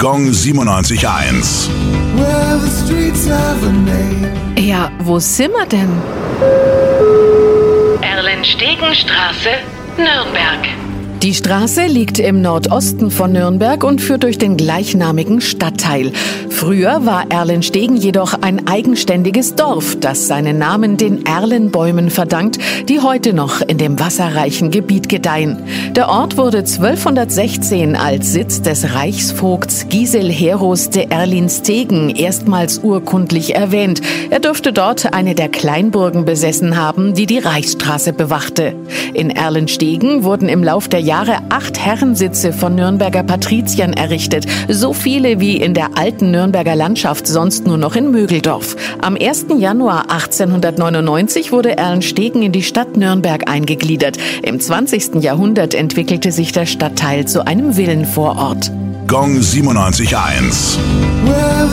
Gong 97.1. Well, the streets have a name. Ja, wo sind wir denn? Erlenstegenstraße, Nürnberg. Die Straße liegt im Nordosten von Nürnberg und führt durch den gleichnamigen Stadtteil. Früher war Erlenstegen jedoch ein eigenständiges Dorf, das seinen Namen den Erlenbäumen verdankt, die heute noch in dem wasserreichen Gebiet gedeihen. Der Ort wurde 1216 als Sitz des Reichsvogts Gisel Heros de Erlinstegen erstmals urkundlich erwähnt. Er dürfte dort eine der Kleinburgen besessen haben, die die Reichsstraße bewachte. In Erlenstegen wurden im Lauf der Jahre acht Herrensitze von Nürnberger Patriziern errichtet, so viele wie in der alten Nürnberger Landschaft sonst nur noch in Mögeldorf. Am 1. Januar 1899 wurde Erlenstegen in die Stadt Nürnberg eingegliedert. Im 20. Jahrhundert entwickelte sich der Stadtteil zu einem Villenvorort. Gong 97.1. Well,